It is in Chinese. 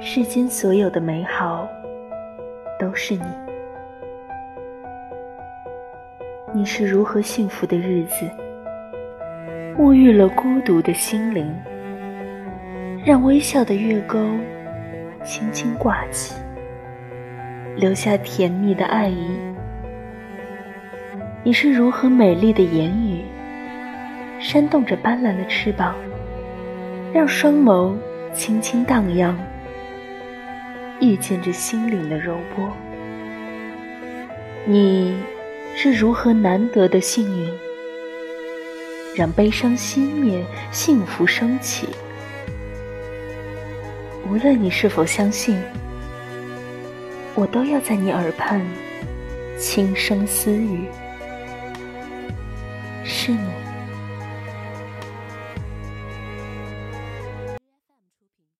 世间所有的美好，都是你。你是如何幸福的日子？沐浴了孤独的心灵，让微笑的月钩轻轻挂起，留下甜蜜的爱意。你是如何美丽的言语，扇动着斑斓的翅膀，让双眸轻轻荡漾。遇见这心灵的柔波。你是如何难得的幸运，让悲伤熄灭，幸福升起？无论你是否相信，我都要在你耳畔轻声私语：是你。